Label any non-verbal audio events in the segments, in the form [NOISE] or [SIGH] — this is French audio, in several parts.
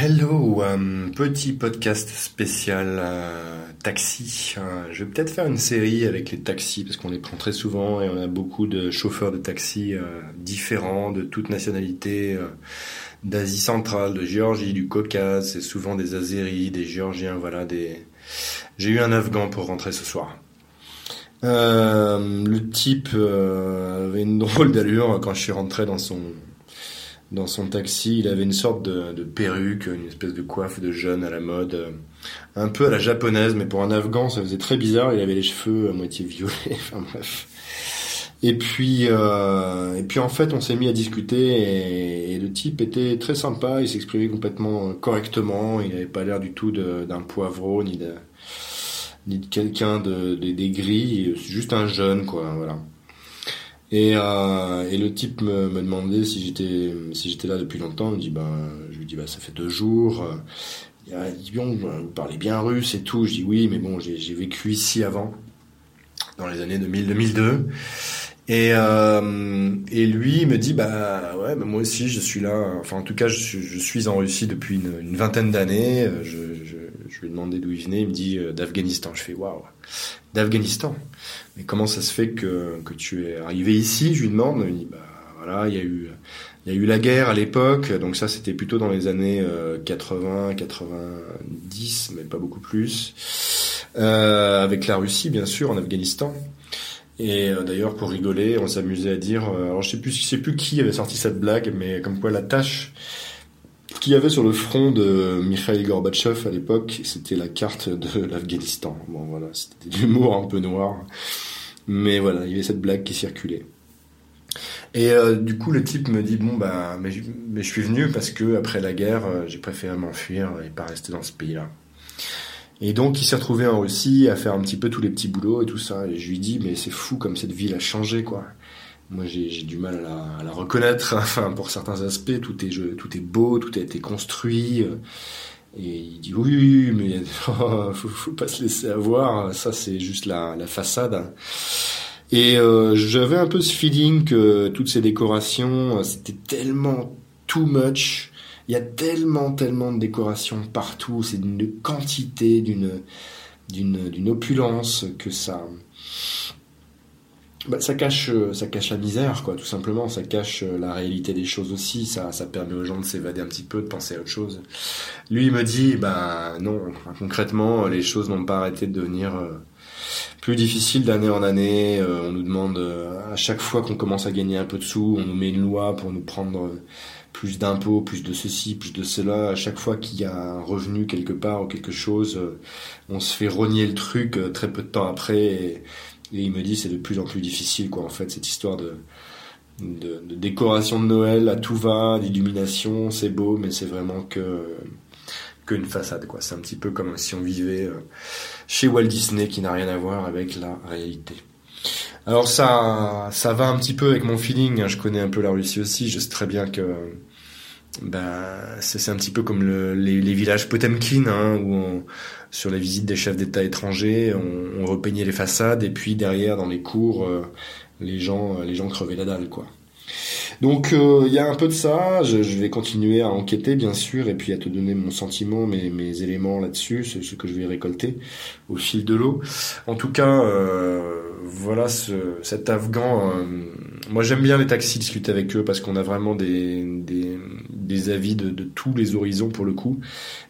Hello, um, petit podcast spécial euh, taxi. Euh, je vais peut-être faire une série avec les taxis parce qu'on les prend très souvent et on a beaucoup de chauffeurs de taxi euh, différents, de toutes nationalités, d'Asie centrale, de Géorgie, du Caucase. C'est souvent des Azéris, des Géorgiens, voilà. Des. J'ai eu un Afghan pour rentrer ce soir. le type avait une [LAUGHS] drôle d'allure quand je suis rentré dans son dans son taxi, il avait une sorte de, perruque, une espèce de coiffe de jeune à la mode, euh, un peu à la japonaise, mais pour un Afghan, ça faisait très bizarre. Il avait les cheveux à moitié violets, [LAUGHS] enfin bref. Et puis, euh, et puis en fait, on s'est mis à discuter et, le type était très sympa. Il s'exprimait complètement correctement. Il n'avait pas l'air du tout d'un poivreau ni de ni de quelqu'un de, de, des gris. Juste un jeune, quoi. Voilà. Et, euh, et le type me, me demandait si j'étais si j'étais là depuis longtemps. Il me dit ben je lui dis bah ça fait deux jours. Il dit bon vous parlez bien russe et tout. Je dis oui mais bon j'ai vécu ici avant dans les années 2000-2002. Et, euh, et lui me dit bah ouais bah moi aussi je suis là. Enfin en tout cas je, je suis en Russie depuis une, vingtaine d'années. Je, je, je, lui ai demandé d'où il venait. Il me dit euh, d'Afghanistan. Je fais waouh d'Afghanistan. Mais comment ça se fait que, que tu es arrivé ici? Je lui demande. Il dit, bah voilà, il y a eu il y a eu la guerre à l'époque, donc ça c'était plutôt dans les années 80, euh, 90, mais pas beaucoup plus. Euh, avec la Russie bien sûr en Afghanistan. Et euh, d'ailleurs pour rigoler, on s'amusait à dire, alors je sais plus, sais plus qui avait sorti cette blague, mais comme quoi la tâche qu'il y avait sur le front de Mikhail Gorbatchev à l'époque, c'était la carte de [LAUGHS] l'Afghanistan. Bon voilà, c'était de l'humour un peu noir. Mais voilà, il y avait cette blague qui circulait. Et euh, du coup, le type me dit bon bah mais, mais je suis venu parce que après la guerre, euh, j'ai préféré m'enfuir et pas rester dans ce pays-là. Et donc, il s'est retrouvé en Russie à faire un petit peu tous les petits boulots et tout ça. Et je lui dis mais c'est fou comme cette ville a changé quoi moi j'ai du mal à la, reconnaître. [LAUGHS] Enfin, pour certains aspects, tout est, tout est beau, tout a été construit. Et il dit oui, mais oh, [LAUGHS] faut, faut pas se laisser avoir. Ça, c'est juste la, la façade. Et euh, j'avais un peu ce feeling que toutes ces décorations, c'était tellement too much. Il y a tellement, tellement de décorations partout. C'est d'une quantité, d'une, d'une, d'une opulence que ça, bah, ça cache, ça cache la misère, quoi, tout simplement. Ça cache la réalité des choses aussi. Ça, ça permet aux gens de s'évader un petit peu, de penser à autre chose. Lui, il me dit, bah non, concrètement, les choses n'ont pas arrêté de devenir euh, plus difficiles d'année en année. on nous demande à chaque fois qu'on commence à gagner un peu de sous, on nous met une loi pour nous prendre plus d'impôts, plus de ceci, plus de cela. À chaque fois qu'il y a un revenu quelque part ou quelque chose, on se fait rogner le truc très peu de temps après. Et, il me dit c'est de plus en plus difficile, quoi, en fait, cette histoire de, de, de décoration de Noël à tout va, d'illumination, c'est beau, mais c'est vraiment que qu'une façade, quoi. C'est un petit peu comme si on vivait euh, chez Walt Disney, qui n'a rien à voir avec la réalité. Alors ça, ça va un petit peu avec mon feeling. Hein. Je connais un peu la Russie aussi. Je sais très bien que ben, c'est un petit peu comme le, les, les, villages Potemkin, hein, où on, sur les visites des chefs d'État étrangers, on, on, repeignait les façades et puis derrière dans les cours, euh, les gens, les gens crevaient la dalle, quoi. Donc euh, il y a un peu de ça. Je, vais continuer à enquêter, bien sûr, et puis à te donner mon sentiment, mes, mes éléments là-dessus, ce, ce, que je vais récolter au fil de l'eau. En tout cas, euh, voilà ce, cet Afghan. Euh, moi, j'aime bien les taxis, discuter avec eux parce qu'on a vraiment des, avis de, de, tous les horizons pour le coup,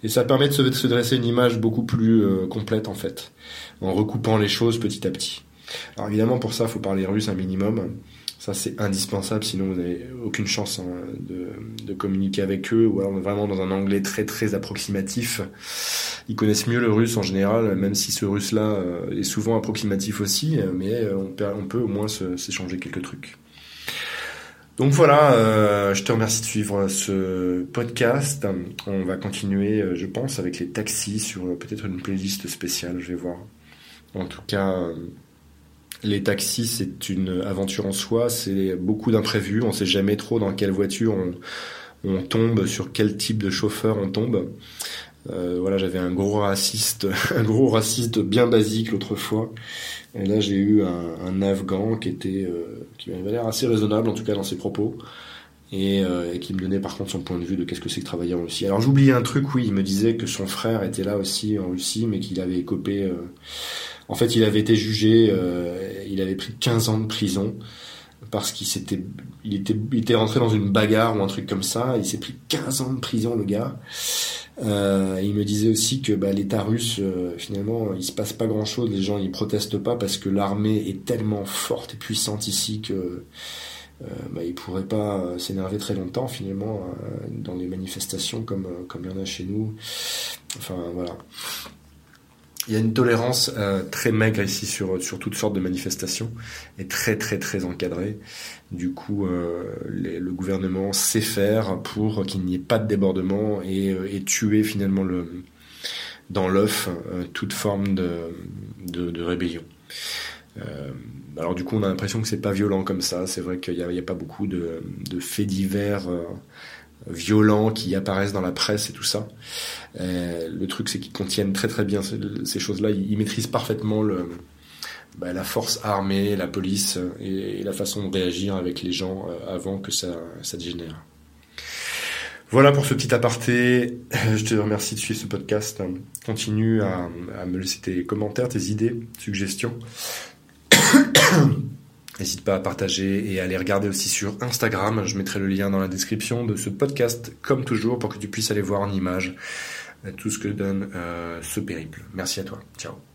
et ça permet de se, de se dresser une image beaucoup plus complète en fait, en recoupant les choses petit à petit. Alors évidemment, pour ça, il faut parler russe un minimum. Ça, c'est indispensable, sinon vous n'avez aucune chance hein, de, communiquer avec eux, ou alors vraiment dans un anglais très très approximatif. Ils connaissent mieux le russe en général, même si ce russe-là euh, est souvent approximatif aussi, mais euh, on, peut, on peut au moins s'échanger quelques trucs. Donc voilà, euh, je te remercie de suivre ce podcast. On va continuer, je pense, avec les taxis sur peut-être une playlist spéciale, je vais voir. En tout cas, les taxis, c'est une aventure en soi, c'est beaucoup d'imprévus, on sait jamais trop dans quelle voiture on, tombe, sur quel type de chauffeur on tombe. Euh, voilà, j'avais un gros raciste, [LAUGHS] un gros raciste bien basique l'autre fois. Et là, j'ai eu un, Afghan qui était, euh, qui m'avait l'air assez raisonnable, en tout cas dans ses propos. et, qui me donnait par contre son point de vue de qu'est-ce que c'est que travailler en Russie. Alors j'oubliais un truc, oui, il me disait que son frère était là aussi en Russie, mais qu'il avait copé. En fait, il avait été jugé, il avait pris 15 ans de prison parce qu'il s'était, il était, rentré dans une bagarre ou un truc comme ça. Il s'est pris 15 ans de prison, le gars. Euh, il me disait aussi que bah, l'État russe, euh, finalement, il se passe pas grand-chose. Les gens, ils protestent pas parce que l'armée est tellement forte et puissante ici que euh, bah, ils pourraient pas euh, s'énerver très longtemps, finalement, euh, dans les manifestations comme comme il y en a chez nous. Enfin, voilà. Il y a une tolérance euh, très maigre ici sur, sur toutes sortes de manifestations et très très très encadrée. Du coup, euh, le gouvernement sait faire pour qu'il n'y ait pas de débordement et, euh, et tuer finalement le, dans l'œuf toute forme de, de, de rébellion. alors du coup, on a l'impression que c'est pas violent comme ça. C'est vrai qu'il n'y a, a, pas beaucoup de, de faits divers violents qui apparaissent dans la presse et tout ça. Euh, le truc, c'est qu'ils contiennent très très bien ces, choses-là. Ils, maîtrisent parfaitement le, bah, la force armée, la police et, la façon de réagir avec les gens euh, avant que ça, ça dégénère. Voilà pour ce petit aparté. Je te remercie de suivre ce podcast. Continue à, à me laisser tes commentaires, tes idées, suggestions. N'hésite pas à partager et à aller regarder aussi sur Instagram. Je mettrai le lien dans la description de ce podcast, comme toujours, pour que tu puisses aller voir en image tout ce que donne euh, ce périple. Merci à toi. Ciao.